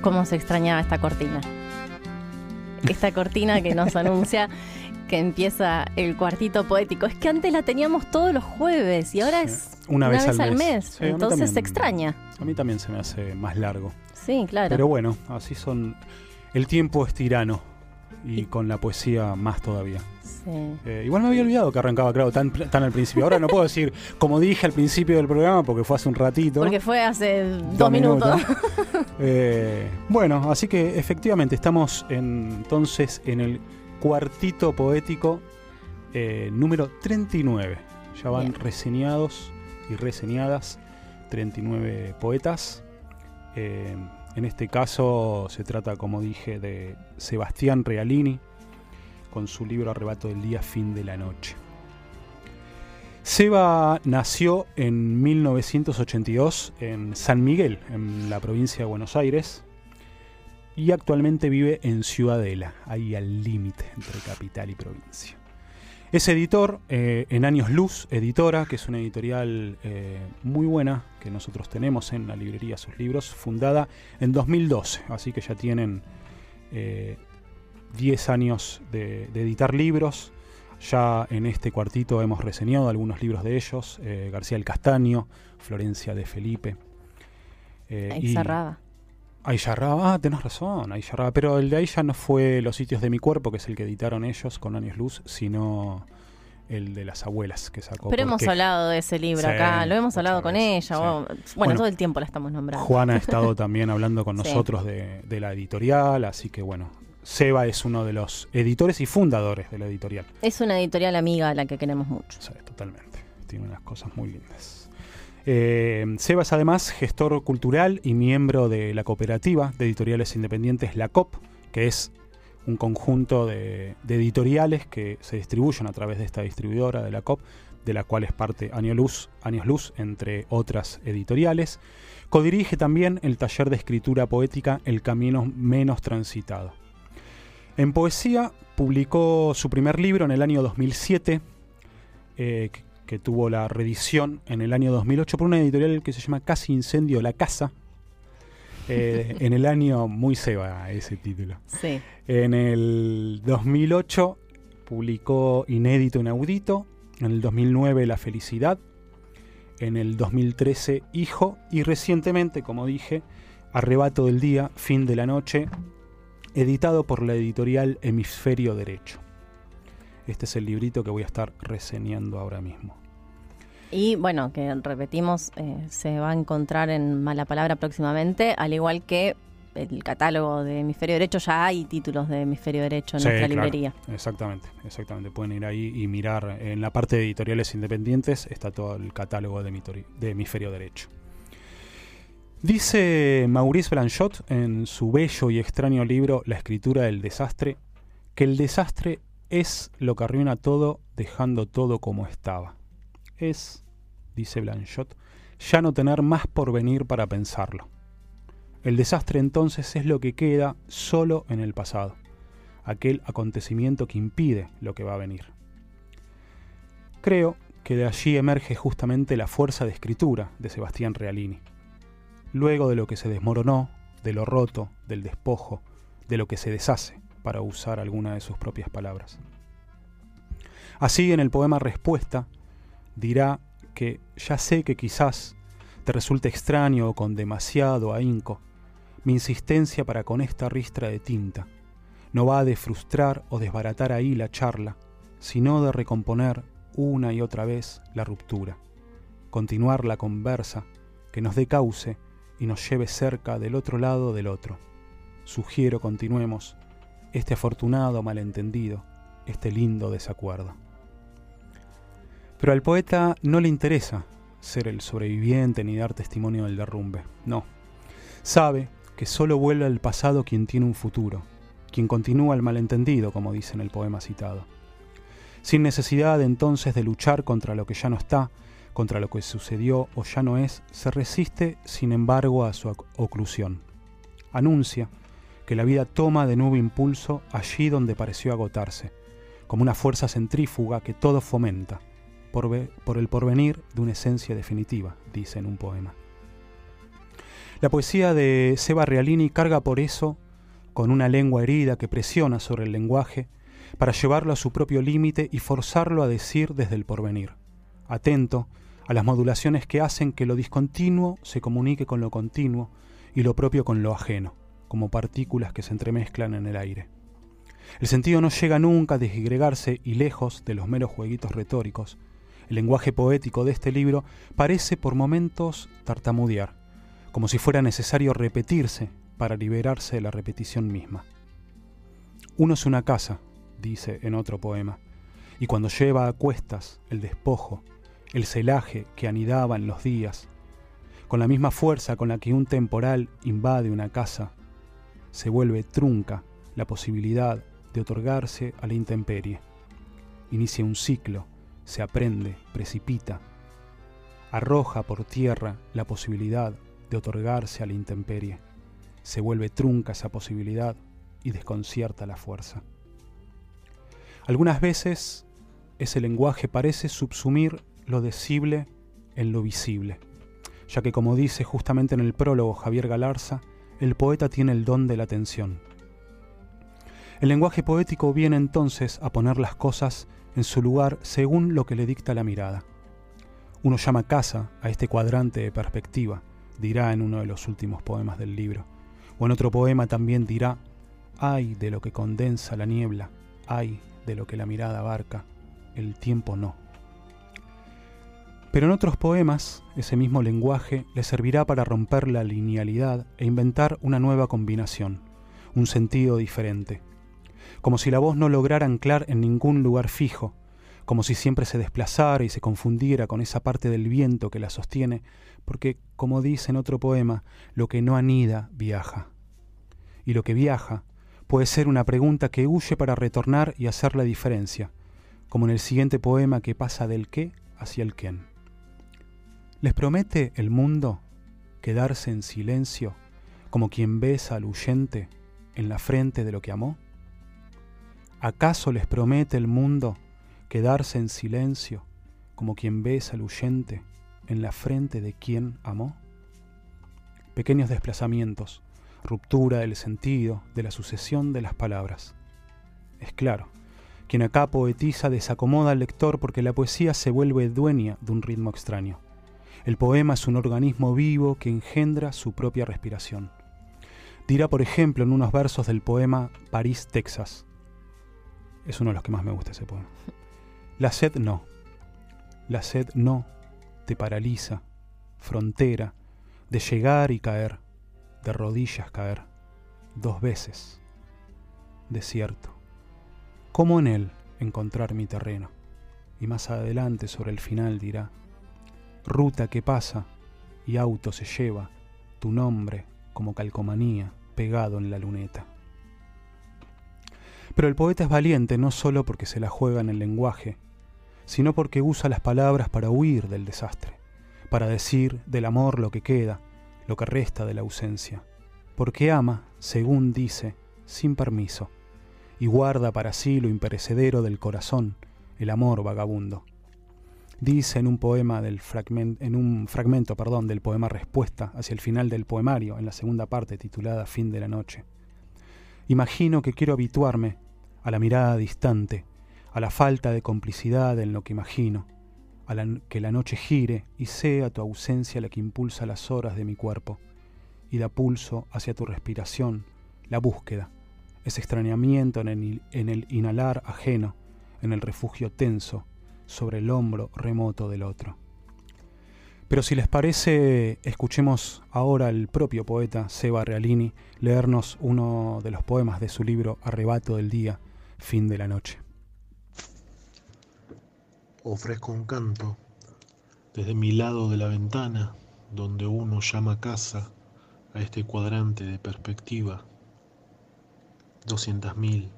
cómo se extrañaba esta cortina. Esta cortina que nos anuncia que empieza el cuartito poético. Es que antes la teníamos todos los jueves y ahora es una, vez, al mes. Entonces se extraña. A mí también se me hace más largo. Sí, claro. Pero bueno, así son. El tiempo es tirano y con la poesía más todavía. Sí. Eh, igual me había olvidado que arrancaba, claro, tan, tan al principio. Ahora no puedo decir, como dije al principio del programa, porque fue hace un ratito. Porque fue hace dos, minutos. Eh, bueno, así que efectivamente estamos entonces en el cuartito poético eh, número 39. Ya van reseñados y reseñadas 39 poetas. En este caso se trata, como dije, de Sebastián Realini con su libro Arrebato del Día, Fin de la Noche. Seba nació en 1982 en San Miguel, en la provincia de Buenos Aires, y actualmente vive en Ciudadela, ahí al límite entre capital y provincia. Es editor eh, en Años Luz, editora, que es una editorial eh, muy buena que nosotros tenemos en la librería Sus Libros, fundada en 2012, así que ya tienen 10 eh, años de, editar libros. Ya en este cuartito hemos reseñado algunos libros de ellos, García del Castaño, Florencia de Felipe. Ahí Ahí ah, tenés razón, ahí pero el de ya no fue Los sitios de mi cuerpo, que es el que editaron ellos con Años Luz, sino el de las abuelas que sacó. Pero hemos hablado de ese libro acá, lo hemos hablado con ella, bueno, todo el tiempo la estamos nombrando. Juana ha estado también hablando con nosotros de, la editorial, así que bueno, Seba es uno de los editores y fundadores de la editorial. Es una editorial amiga a la que queremos mucho. Sí, totalmente, tiene unas cosas muy lindas. Eh, Seba es además gestor cultural y miembro de la cooperativa de editoriales independientes La COP, que es un conjunto de, editoriales que se distribuyen a través de esta distribuidora de la COP, de la cual es parte Años Luz, Años Luz, entre otras editoriales. Codirige también el taller de escritura poética El Camino Menos Transitado. En poesía publicó su primer libro en el año 2007, eh, que tuvo la reedición en el año 2008 por una editorial que se llama Casi Incendio La Casa. Eh, en el año muy seba ese título. Sí. En el 2008 publicó Inédito Inaudito. En el 2009 La Felicidad. En el 2013 Hijo. Y recientemente, como dije, Arrebato del Día, Fin de la Noche, editado por la editorial Hemisferio Derecho. Este es el librito que voy a estar reseñando ahora mismo. Y bueno, que repetimos, eh, se va a encontrar en Mala Palabra próximamente, al igual que el catálogo de Hemisferio Derecho, ya hay títulos de Hemisferio Derecho en nuestra librería. Exactamente, exactamente. Pueden ir ahí y mirar. En la parte de editoriales independientes está todo el catálogo de, de Hemisferio Derecho. Dice Maurice Blanchot en su bello y extraño libro La escritura del desastre, que el desastre es lo que arruina todo dejando todo como estaba. Es, dice Blanchot, ya no tener más por venir para pensarlo. El desastre entonces es lo que queda solo en el pasado, aquel acontecimiento que impide lo que va a venir. Creo que de allí emerge justamente la fuerza de escritura de Sebastián Realini. Luego de lo que se desmoronó, de lo roto, del despojo, de lo que se deshace, para usar alguna de sus propias palabras. Así en el poema Respuesta dirá que ya sé que quizás te resulte extraño o con demasiado ahínco mi insistencia para con esta ristra de tinta. No va de frustrar o desbaratar ahí la charla, sino de recomponer una y otra vez la ruptura, continuar la conversa que nos dé cauce y nos lleve cerca del otro lado del otro. Sugiero continuemos este afortunado malentendido, este lindo desacuerdo. Pero al poeta no le interesa ser el sobreviviente ni dar testimonio del derrumbe, no. Sabe que solo vuelve al pasado quien tiene un futuro, quien continúa el malentendido, como dice en el poema citado. Sin necesidad entonces de luchar contra lo que ya no está, contra lo que sucedió o ya no es, se resiste, sin embargo, a su oclusión. Anuncia que la vida toma de nuevo impulso allí donde pareció agotarse, como una fuerza centrífuga que todo fomenta, por, el porvenir de una esencia definitiva, dice en un poema. La poesía de Seba Realini carga por eso con una lengua herida que presiona sobre el lenguaje para llevarlo a su propio límite y forzarlo a decir desde el porvenir, atento a las modulaciones que hacen que lo discontinuo se comunique con lo continuo y lo propio con lo ajeno, como partículas que se entremezclan en el aire. El sentido no llega nunca a disgregarse y lejos de los meros jueguitos retóricos, el lenguaje poético de este libro parece por momentos tartamudear, como si fuera necesario repetirse para liberarse de la repetición misma. Uno es una casa, dice en otro poema, y cuando lleva a cuestas el despojo, el celaje que anidaba en los días, con la misma fuerza con la que un temporal invade una casa, se vuelve trunca la posibilidad de otorgarse a la intemperie. Inicia un ciclo, se aprende, precipita, arroja por tierra la posibilidad de otorgarse a la intemperie. Se vuelve trunca esa posibilidad y desconcierta la fuerza. Algunas veces ese lenguaje parece subsumir lo decible en lo visible, ya que como dice justamente en el prólogo Javier Galarza, el poeta tiene el don de la atención. El lenguaje poético viene entonces a poner las cosas en su lugar según lo que le dicta la mirada. Uno llama casa a este cuadrante de perspectiva, dirá en uno de los últimos poemas del libro, o en otro poema también dirá, ay de lo que condensa la niebla, ay de lo que la mirada abarca, el tiempo no. Pero en otros poemas, ese mismo lenguaje le servirá para romper la linealidad e inventar una nueva combinación, un sentido diferente. Como si la voz no lograra anclar en ningún lugar fijo, como si siempre se desplazara y se confundiera con esa parte del viento que la sostiene, porque, como dice en otro poema, lo que no anida viaja. Y lo que viaja puede ser una pregunta que huye para retornar y hacer la diferencia, como en el siguiente poema que pasa del qué hacia el quién. ¿Les promete el mundo quedarse en silencio como quien besa al huyente en la frente de lo que amó? ¿Acaso les promete el mundo quedarse en silencio como quien besa al huyente en la frente de quien amó? Pequeños desplazamientos, ruptura del sentido, de la sucesión de las palabras. Es claro, quien acá poetiza desacomoda al lector porque la poesía se vuelve dueña de un ritmo extraño. El poema es un organismo vivo que engendra su propia respiración. Dirá, por ejemplo, en unos versos del poema París, Texas. Es uno de los que más me gusta ese poema. La sed no. La sed no te paraliza, frontera, de llegar y caer, de rodillas caer, dos veces. Desierto. ¿Cómo en él encontrar mi terreno? Y más adelante sobre el final dirá, ruta que pasa y auto se lleva tu nombre como calcomanía pegado en la luneta. Pero el poeta es valiente no solo porque se la juega en el lenguaje, sino porque usa las palabras para huir del desastre, para decir del amor lo que queda, lo que resta de la ausencia, porque ama, según dice, sin permiso, y guarda para sí lo imperecedero del corazón, el amor vagabundo dice en un poema del fragmento, en un fragmento, perdón, del poema Respuesta hacia el final del poemario, en la segunda parte titulada Fin de la noche. Imagino que quiero habituarme a la mirada distante, a la falta de complicidad en lo que imagino, a que la noche gire y sea tu ausencia la que impulsa las horas de mi cuerpo y da pulso hacia tu respiración, la búsqueda, ese extrañamiento en el inhalar ajeno, en el refugio tenso, sobre el hombro remoto del otro. Pero si les parece, escuchemos ahora al propio poeta Seba Realini leernos uno de los poemas de su libro Arrebato del Día, Fin de la Noche. Ofrezco un canto desde mi lado de la ventana, donde uno llama casa a este cuadrante de perspectiva. Doscientas mil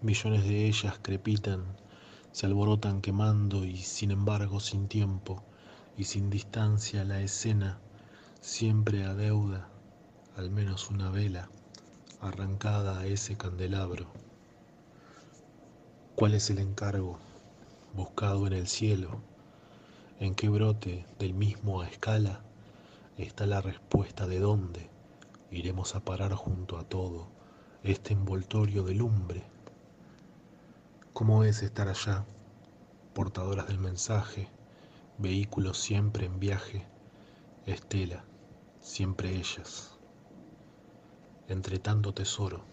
millones de ellas crepitan se alborotan quemando y sin embargo sin tiempo y sin distancia la escena siempre adeuda al menos una vela arrancada a ese candelabro. ¿Cuál es el encargo buscado en el cielo? ¿En qué brote del mismo a escala está la respuesta de dónde iremos a parar junto a todo este envoltorio de lumbre. ¿Cómo es estar allá, portadoras del mensaje, vehículos siempre en viaje, estela, siempre ellas? Entre tanto tesoro,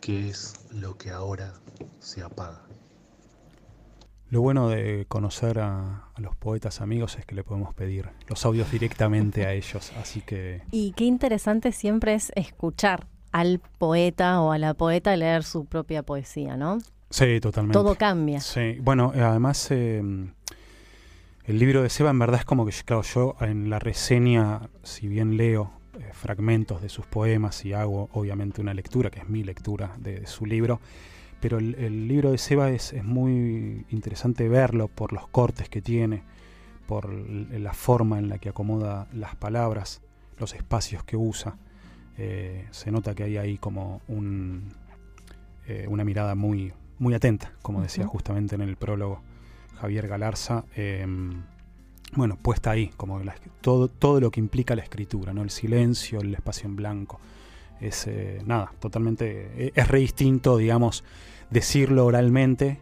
¿qué es lo que ahora se apaga? Lo bueno de conocer a, los poetas amigos es que le podemos pedir los audios directamente a ellos, así que... Y qué interesante siempre es escuchar al poeta o a la poeta leer su propia poesía, ¿no? Sí, totalmente. Todo cambia. Sí, bueno, además em, el libro de Seba en verdad es como que, claro, yo en la reseña, si bien leo eh, fragmentos de sus poemas y hago obviamente una lectura, que es mi lectura de su libro, pero el, libro de Seba es, muy interesante verlo por los cortes que tiene, por la forma en la que acomoda las palabras, los espacios que usa. Eh, se nota que hay ahí como eh, una mirada muy, muy atenta, como decía justamente en el prólogo Javier Galarza. Em, bueno, puesta ahí, como todo, todo lo que implica la escritura, ¿no? el silencio, el espacio en blanco. Es eh, nada, totalmente. es re distinto, digamos, decirlo oralmente,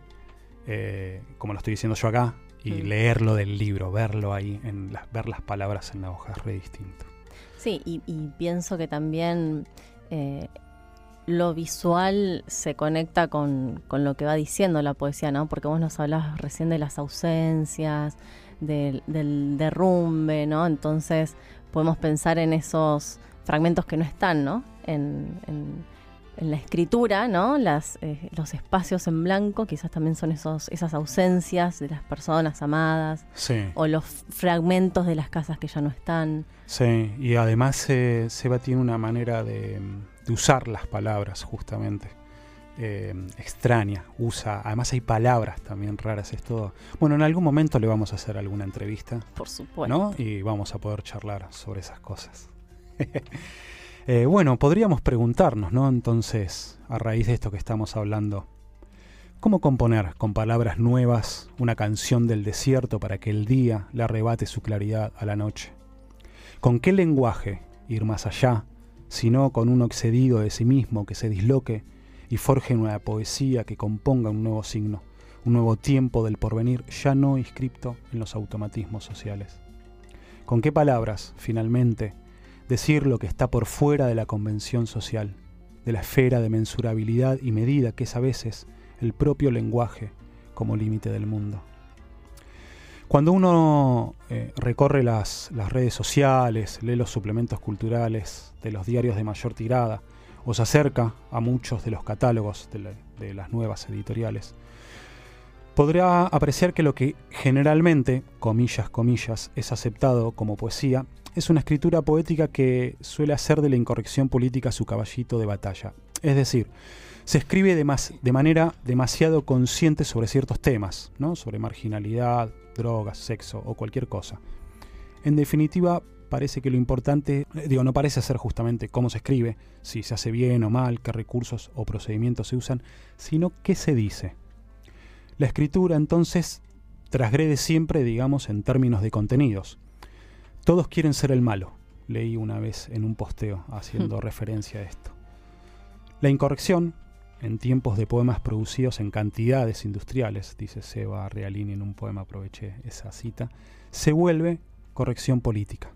eh, como lo estoy diciendo yo acá, y mm. leerlo del libro, verlo ahí, en ver las palabras en la hoja, es re distinto. Sí, y, pienso que también eh, lo visual se conecta con, lo que va diciendo la poesía, ¿no? Porque vos nos hablabas recién de las ausencias, del, derrumbe, ¿no? Entonces podemos pensar en esos fragmentos que no están, ¿no? en la escritura, ¿no? Las, eh, los espacios en blanco quizás también son esos, esas ausencias de las personas amadas. O los fragmentos de las casas que ya no están. Sí, y además eh, Seba tiene una manera de, usar las palabras justamente. Eh, extraña, usa, además hay palabras también raras, es todo. Bueno, en algún momento le vamos a hacer alguna entrevista. Por supuesto. ¿no? Y vamos a poder charlar sobre esas cosas. Eh, bueno, podríamos preguntarnos, ¿no? Entonces, a raíz de esto que estamos hablando, ¿cómo componer con palabras nuevas una canción del desierto para que el día le arrebate su claridad a la noche? ¿Con qué lenguaje ir más allá, sino con uno excedido de sí mismo que se disloque y forje una poesía que componga un nuevo signo, un nuevo tiempo del porvenir ya no inscripto en los automatismos sociales? ¿Con qué palabras, finalmente, decir lo que está por fuera de la convención social, de la esfera de mensurabilidad y medida que es a veces el propio lenguaje como límite del mundo. Cuando uno eh, recorre las, redes sociales, lee los suplementos culturales de los diarios de mayor tirada, o se acerca a muchos de los catálogos de, de las nuevas editoriales, podrá apreciar que lo que generalmente, comillas, comillas, es aceptado como poesía, es una escritura poética que suele hacer de la incorrección política su caballito de batalla. Es decir, se escribe de, de manera demasiado consciente sobre ciertos temas, ¿no? sobre marginalidad, drogas, sexo o cualquier cosa. En definitiva, parece que lo importante, eh, digo, no parece ser justamente cómo se escribe, si se hace bien o mal, qué recursos o procedimientos se usan, sino qué se dice. La escritura entonces trasgrede siempre, digamos, en términos de contenidos. Todos quieren ser el malo, leí una vez en un posteo haciendo hmm. referencia a esto. La incorrección, en tiempos de poemas producidos en cantidades industriales, dice Seba Realini en un poema, aproveché esa cita, se vuelve corrección política.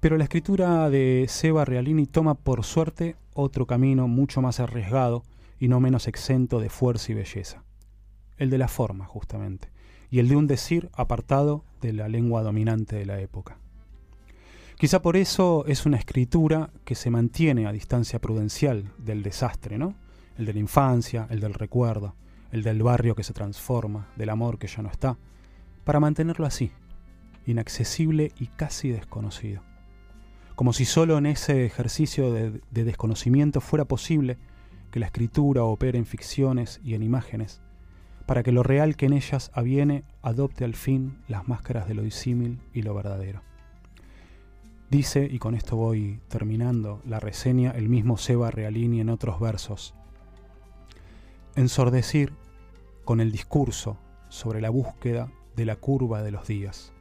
Pero la escritura de Seba Realini toma por suerte otro camino mucho más arriesgado y no menos exento de fuerza y belleza, el de la forma justamente y el de un decir apartado de la lengua dominante de la época. Quizá por eso es una escritura que se mantiene a distancia prudencial del desastre, ¿no? El de la infancia, el del recuerdo, el del barrio que se transforma, del amor que ya no está, para mantenerlo así, inaccesible y casi desconocido. Como si solo en ese ejercicio de, de desconocimiento fuera posible que la escritura opere en ficciones y en imágenes para que lo real que en ellas aviene adopte al fin las máscaras de lo disímil y lo verdadero. Dice, y con esto voy terminando la reseña, el mismo Seba Realini en otros versos, ensordecir con el discurso sobre la búsqueda de la curva de los días,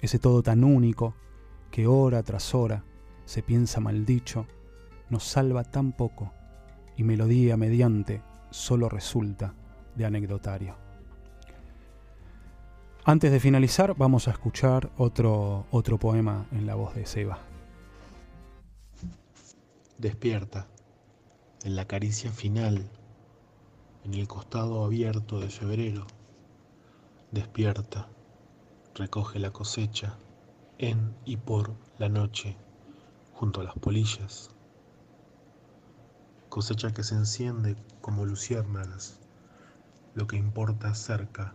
ese todo tan único que hora tras hora se piensa maldicho, nos salva tan poco y melodía mediante solo resulta de anecdotario. Antes de finalizar, vamos a escuchar otro, otro poema en la voz de Seba. Despierta, en la caricia final, en el costado abierto de febrero. Despierta, recoge la cosecha en y por la noche, junto a las polillas. Cosecha que se enciende como luciérnagas, lo que importa cerca,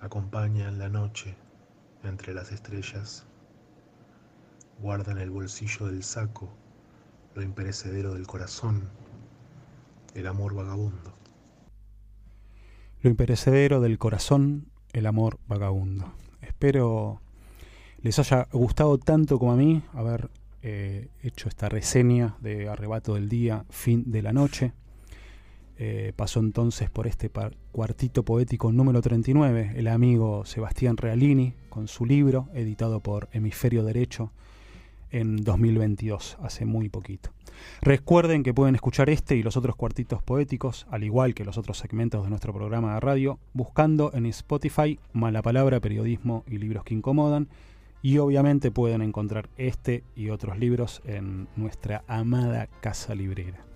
acompaña en la noche entre las estrellas. Guarda en el bolsillo del saco lo imperecedero del corazón, el amor vagabundo. Lo imperecedero del corazón, el amor vagabundo. Espero les haya gustado tanto como a mí haber eh, hecho esta reseña de Arrebato del Día, Fin de la Noche. Eh, pasó entonces por este cuartito poético número 39 el amigo Sebastián Realini con su libro editado por Hemisferio Derecho en 2022, hace muy poquito. Recuerden que pueden escuchar este y los otros cuartitos poéticos, al igual que los otros segmentos de nuestro programa de radio, buscando en Spotify Mala Palabra, Periodismo y Libros que Incomodan. Y obviamente pueden encontrar este y otros libros en nuestra amada casa librera.